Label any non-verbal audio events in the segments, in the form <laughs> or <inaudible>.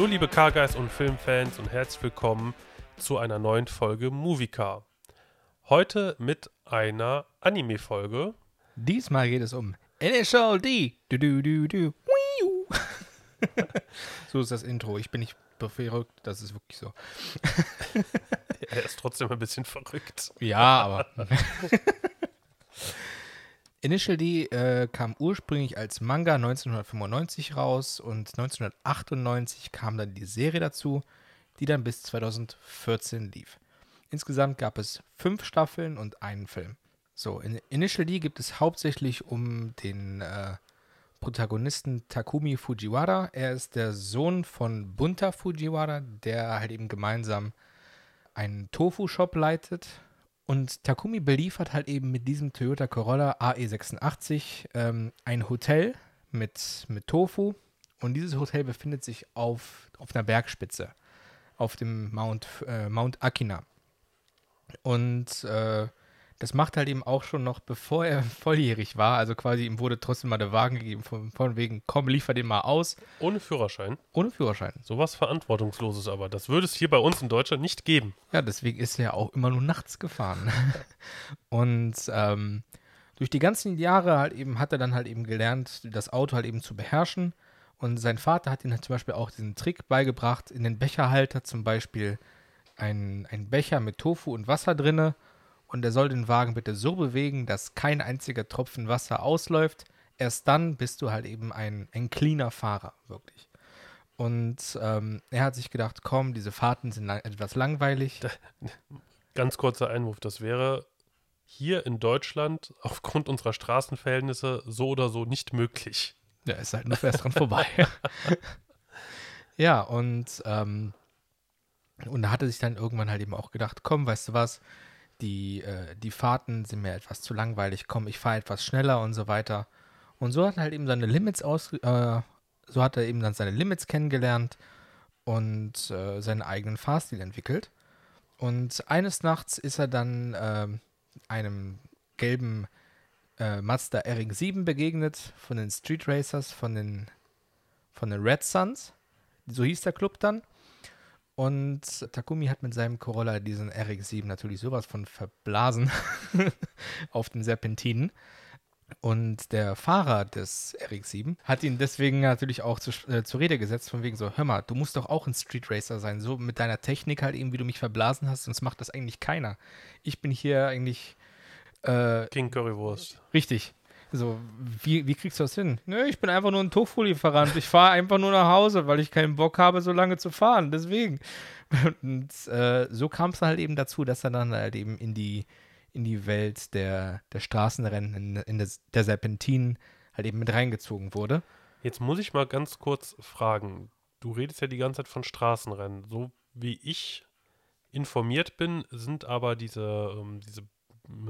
Hallo liebe Carguys und Filmfans und herzlich willkommen zu einer neuen Folge Moviecar. Heute mit einer Anime-Folge. Diesmal geht es um Initial D. Du, du, du, du. <laughs> So ist das Intro. Ich bin nicht verrückt, das ist wirklich so. <laughs> er ist trotzdem ein bisschen verrückt. Ja, aber. <laughs> Initial D äh, kam ursprünglich als Manga 1995 raus und 1998 kam dann die Serie dazu, die dann bis 2014 lief. Insgesamt gab es fünf Staffeln und einen Film. So, in Initial D gibt es hauptsächlich um den äh, Protagonisten Takumi Fujiwara. Er ist der Sohn von Bunta Fujiwara, der halt eben gemeinsam einen Tofu-Shop leitet und Takumi beliefert halt eben mit diesem Toyota Corolla AE86 ähm, ein Hotel mit, mit Tofu. Und dieses Hotel befindet sich auf, auf einer Bergspitze, auf dem Mount, äh, Mount Akina. Und äh, das macht halt eben auch schon noch, bevor er <laughs> volljährig war. Also quasi ihm wurde trotzdem mal der Wagen gegeben, von, von wegen, komm, liefer den mal aus. Ohne Führerschein? Ohne Führerschein. Sowas Verantwortungsloses aber. Das würde es hier bei uns in Deutschland nicht geben. Ja, deswegen ist er auch immer nur nachts gefahren. <laughs> Und ähm, durch die ganzen Jahre halt eben hat er dann halt eben gelernt, das Auto halt eben zu beherrschen. Und sein Vater hat ihm halt zum Beispiel auch diesen Trick beigebracht, in den Becherhalter zum Beispiel ein, ein Becher mit Tofu und Wasser drinne und er soll den Wagen bitte so bewegen, dass kein einziger Tropfen Wasser ausläuft. Erst dann bist du halt eben ein, ein cleaner Fahrer, wirklich. Und ähm, er hat sich gedacht, komm, diese Fahrten sind lang etwas langweilig. <laughs> Ganz kurzer Einwurf, das wäre hier in Deutschland <laughs> aufgrund unserer Straßenverhältnisse so oder so nicht möglich. Ja, ist halt nur fest dran vorbei. <laughs> ja, und, ähm, und da hatte sich dann irgendwann halt eben auch gedacht, komm, weißt du was, die, äh, die Fahrten sind mir etwas zu langweilig, komm, ich fahre etwas schneller und so weiter. Und so hat er halt eben seine Limits aus, äh, so hat er eben dann seine Limits kennengelernt und äh, seinen eigenen Fahrstil entwickelt. Und eines Nachts ist er dann äh, einem gelben äh, Mazda RX-7 begegnet von den Street Racers, von den, von den Red Suns. So hieß der Club dann. Und Takumi hat mit seinem Corolla diesen RX-7 natürlich sowas von verblasen <laughs> auf den Serpentinen. Und der Fahrer des RX-7 hat ihn deswegen natürlich auch zu, äh, zur Rede gesetzt, von wegen so, hör mal, du musst doch auch ein Street Racer sein, so mit deiner Technik halt eben, wie du mich verblasen hast, sonst macht das eigentlich keiner. Ich bin hier eigentlich äh, King Currywurst. Richtig. So, wie, wie kriegst du das hin? Nö, ich bin einfach nur ein Tofu-Lieferant. Ich fahre einfach nur nach Hause, weil ich keinen Bock habe, so lange zu fahren. Deswegen. <laughs> Und äh, so kam es halt eben dazu, dass er dann halt eben in die, in die Welt der, der Straßenrennen, in, in des, der Serpentinen halt eben mit reingezogen wurde. Jetzt muss ich mal ganz kurz fragen. Du redest ja die ganze Zeit von Straßenrennen. So wie ich informiert bin, sind aber diese, ähm, diese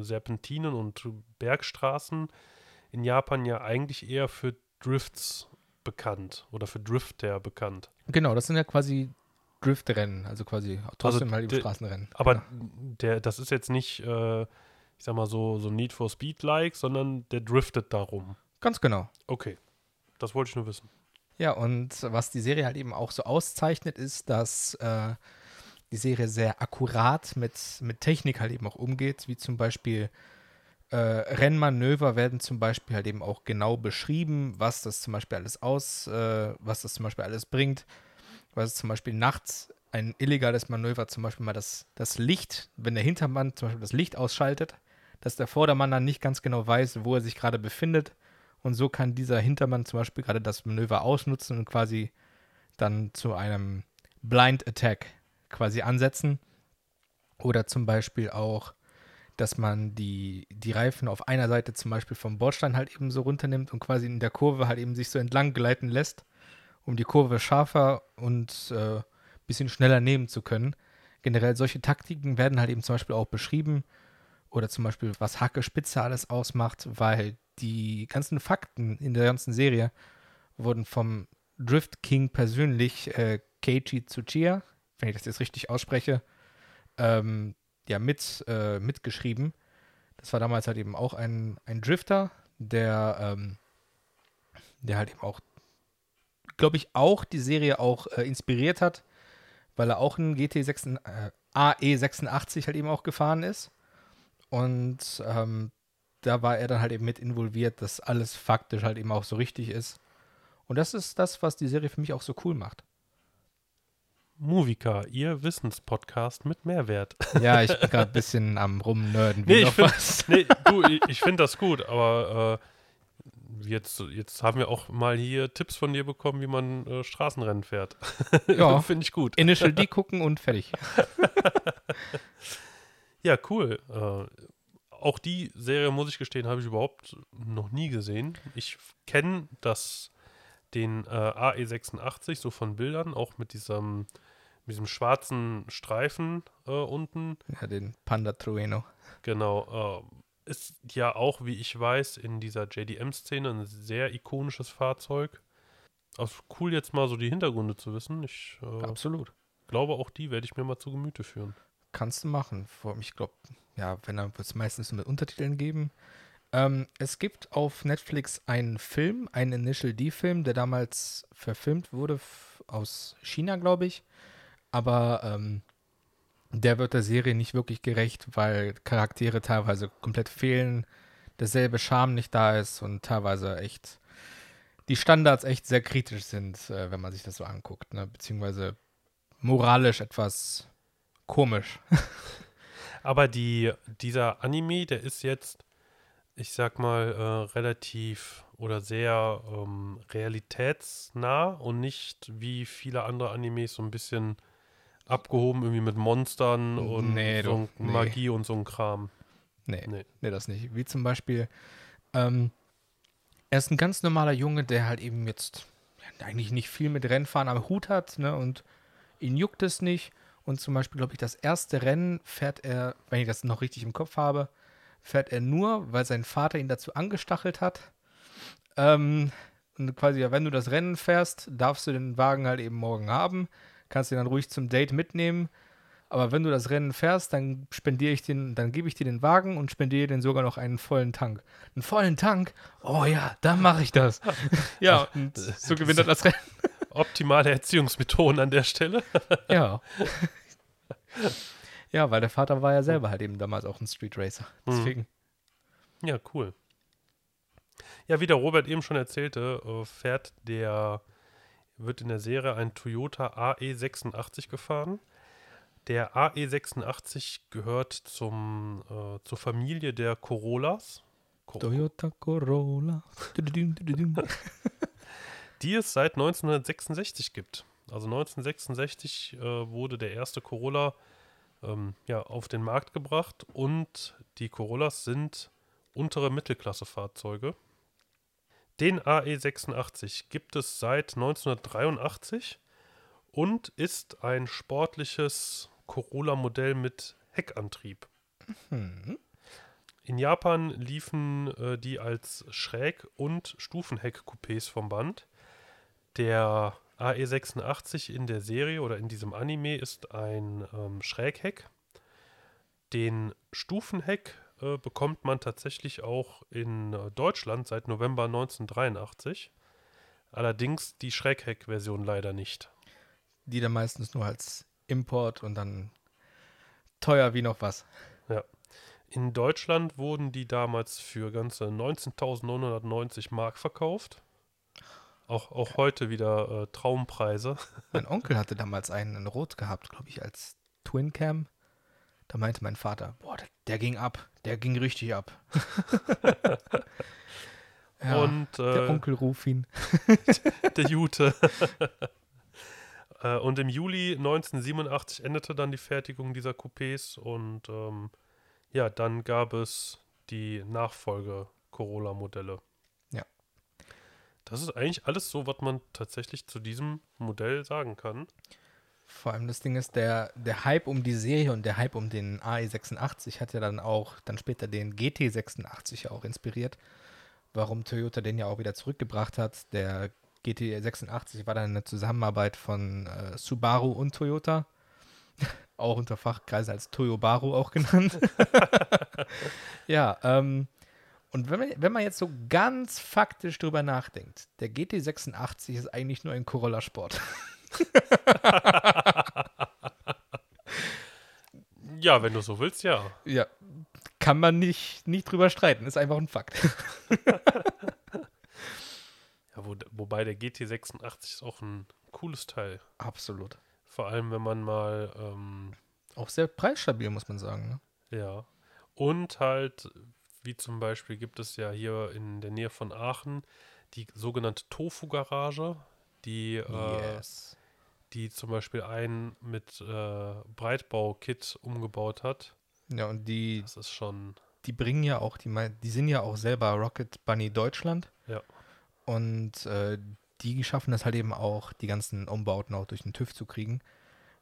Serpentinen und Bergstraßen in Japan ja eigentlich eher für Drifts bekannt oder für Drifter bekannt. Genau, das sind ja quasi Driftrennen, also quasi trotzdem also halt eben Straßenrennen. Aber ja. der, das ist jetzt nicht, äh, ich sag mal so, so Need for Speed-like, sondern der driftet darum. Ganz genau. Okay, das wollte ich nur wissen. Ja, und was die Serie halt eben auch so auszeichnet, ist, dass äh, die Serie sehr akkurat mit, mit Technik halt eben auch umgeht, wie zum Beispiel äh, Rennmanöver werden zum Beispiel halt eben auch genau beschrieben, was das zum Beispiel alles aus, äh, was das zum Beispiel alles bringt, was zum Beispiel nachts ein illegales Manöver, zum Beispiel mal das, das Licht, wenn der Hintermann zum Beispiel das Licht ausschaltet, dass der Vordermann dann nicht ganz genau weiß, wo er sich gerade befindet. Und so kann dieser Hintermann zum Beispiel gerade das Manöver ausnutzen und quasi dann zu einem Blind Attack quasi ansetzen. Oder zum Beispiel auch dass man die, die Reifen auf einer Seite zum Beispiel vom Bordstein halt eben so runternimmt und quasi in der Kurve halt eben sich so entlang gleiten lässt, um die Kurve scharfer und äh, bisschen schneller nehmen zu können. Generell solche Taktiken werden halt eben zum Beispiel auch beschrieben oder zum Beispiel was Hacke Spitze alles ausmacht, weil die ganzen Fakten in der ganzen Serie wurden vom Drift King persönlich, äh, Keiichi Tsuchiya, wenn ich das jetzt richtig ausspreche, ähm, ja mit, äh, mitgeschrieben. Das war damals halt eben auch ein, ein Drifter, der, ähm, der halt eben auch glaube ich, auch die Serie auch äh, inspiriert hat, weil er auch einen GT6, äh, AE86 halt eben auch gefahren ist. Und ähm, da war er dann halt eben mit involviert, dass alles faktisch halt eben auch so richtig ist. Und das ist das, was die Serie für mich auch so cool macht. Movica, ihr Wissenspodcast mit Mehrwert. <laughs> Ja, ich bin gerade ein bisschen am Rumnörden. Nee, ich find, nee, <laughs> du, ich, ich finde das gut, aber äh, jetzt, jetzt haben wir auch mal hier Tipps von dir bekommen, wie man äh, Straßenrennen fährt. <laughs> Ja, finde ich gut. Initial D gucken und fertig. ja, cool. Äh, auch die Serie, muss ich gestehen, habe ich überhaupt noch nie gesehen. Ich kenne das, den äh, AE86 so von Bildern, auch mit diesem mit diesem schwarzen Streifen äh, unten. Ja, den Panda Trueno. Genau. Äh, ist ja auch, wie ich weiß, in dieser JDM-Szene ein sehr ikonisches Fahrzeug. Also cool jetzt mal so die Hintergründe zu wissen. Ich äh, Absolut. glaube, auch die werde ich mir mal zu Gemüte führen. Kannst du machen. Ich glaube, ja, wenn dann wird es meistens nur mit Untertiteln geben. Ähm, es gibt auf Netflix einen Film, einen Initial D-Film, der damals verfilmt wurde aus China, glaube ich aber ähm, der wird der Serie nicht wirklich gerecht, weil Charaktere teilweise komplett fehlen, derselbe Charme nicht da ist und teilweise echt die Standards echt sehr kritisch sind, äh, wenn man sich das so anguckt, ne? beziehungsweise moralisch etwas komisch. <laughs> Aber die, dieser Anime, der ist jetzt, ich sag mal, äh, relativ oder sehr ähm, realitätsnah und nicht wie viele andere Animes so ein bisschen abgehoben, irgendwie mit Monstern und nee, so du, nee. Magie und so ein Kram. Nee, nee, nee, das nicht. Wie zum Beispiel, ähm, er ist ein ganz normaler Junge, der halt eben jetzt eigentlich nicht viel mit Rennfahren am Hut hat, ne? Und ihn juckt es nicht. Und zum Beispiel, glaube ich, das erste Rennen fährt er, wenn ich das noch richtig im Kopf habe, fährt er nur, weil sein Vater ihn dazu angestachelt hat. Ähm, und quasi, wenn du das Rennen fährst, darfst du den Wagen halt eben morgen haben kannst du ihn dann ruhig zum Date mitnehmen. Aber wenn du das Rennen fährst, dann spendiere ich den, dann gebe ich dir den Wagen und spendiere den sogar noch einen vollen Tank. Einen vollen Tank? Oh ja, dann mache ich das. <laughs> ja, und so gewinnt er das Rennen. <laughs> Optimale Erziehungsmethoden an der Stelle. <laughs> ja. Ja, weil der Vater war ja selber halt eben damals auch ein Street Racer. Mhm. Deswegen. Ja, cool. Ja, wie der Robert eben schon erzählte, äh, fährt der wird in der Serie ein Toyota AE86 gefahren. Der AE86 gehört zum, äh, zur Familie der Corollas. Cor Toyota Corolla. <laughs> <laughs> die es seit 1966 gibt. Also 1966 äh, wurde der erste Corolla ähm, ja, auf den Markt gebracht und die Corollas sind untere Mittelklasse-Fahrzeuge. Den AE86 gibt es seit 1983 und ist ein sportliches Corolla-Modell mit Heckantrieb. Mhm. In Japan liefen äh, die als Schräg- und Stufenheck-Coupés vom Band. Der AE86 in der Serie oder in diesem Anime ist ein ähm, Schrägheck. Den Stufenheck äh, bekommt man tatsächlich auch in äh, Deutschland seit November 1983. Allerdings die Schrägheck-Version leider nicht. Die dann meistens nur als Import und dann teuer wie noch was. Ja. In Deutschland wurden die damals für ganze 19.990 Mark verkauft. Auch, auch heute wieder äh, Traumpreise. <laughs> Mein Onkel hatte damals einen in Rot gehabt, glaube ich, als Twin Cam. Da meinte mein Vater, boah, der, ging ab, der ging richtig ab. <laughs> ja, und äh, der Onkel Rufin. <laughs> der Jute. <laughs> Äh, und im Juli 1987 endete dann die Fertigung dieser Coupés und ähm, ja, dann gab es die Nachfolge Corolla-Modelle. Ja. Das ist eigentlich alles so, was man tatsächlich zu diesem Modell sagen kann. Vor allem das Ding ist, der, der Hype um die Serie und der Hype um den AE86 hat ja dann auch dann später den GT86 auch inspiriert. Warum Toyota den ja auch wieder zurückgebracht hat. Der GT86 war dann eine Zusammenarbeit von äh, Subaru und Toyota. <laughs> auch unter Fachkreisen als Toyobaru auch genannt. <laughs> ja, ähm, Und wenn man, wenn man jetzt so ganz faktisch drüber nachdenkt, der GT86 ist eigentlich nur ein Corolla Sport. <laughs> <laughs> Ja, wenn du so willst, ja. Ja, kann man nicht, nicht drüber streiten, ist einfach ein Fakt. <laughs> ja wo, wobei der GT86 ist auch ein cooles Teil. Absolut. Vor allem, wenn man mal. Ähm, auch sehr preisstabil, muss man sagen. Ne? Ja. Und halt, wie zum Beispiel gibt es ja hier in der Nähe von Aachen die sogenannte Tofu-Garage, die, Yes. äh, die zum Beispiel einen mit äh, Breitbau-Kit umgebaut hat. Ja, und die, Das ist schon, die bringen ja auch, die, die sind ja auch selber Rocket Bunny Deutschland. ja. Und äh, die schaffen das halt eben auch, die ganzen Umbauten auch durch den TÜV zu kriegen.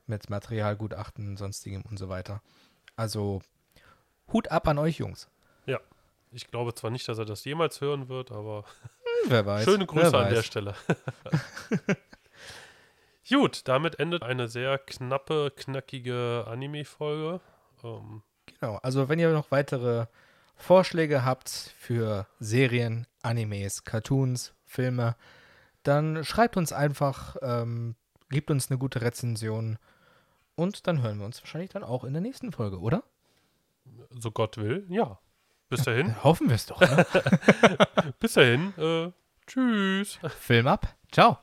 Mit Materialgutachten, sonstigem und so weiter. Also Hut ab an euch, Jungs. Ich glaube zwar nicht, dass er das jemals hören wird, aber Hm, wer weiß. schöne Grüße an der. Stelle. <laughs> Gut, damit endet eine sehr knappe, knackige Anime-Folge. Ähm, Genau, also wenn ihr noch weitere Vorschläge habt für Serien, Animes, Cartoons, Filme, dann schreibt uns einfach, ähm, gebt uns eine gute Rezension und dann hören wir uns wahrscheinlich dann auch in der nächsten Folge, oder? so Gott will, ja. Bis dahin, Hoffen wir es doch. Ne? <laughs> bis dahin, äh, tschüss. Film ab. Ciao.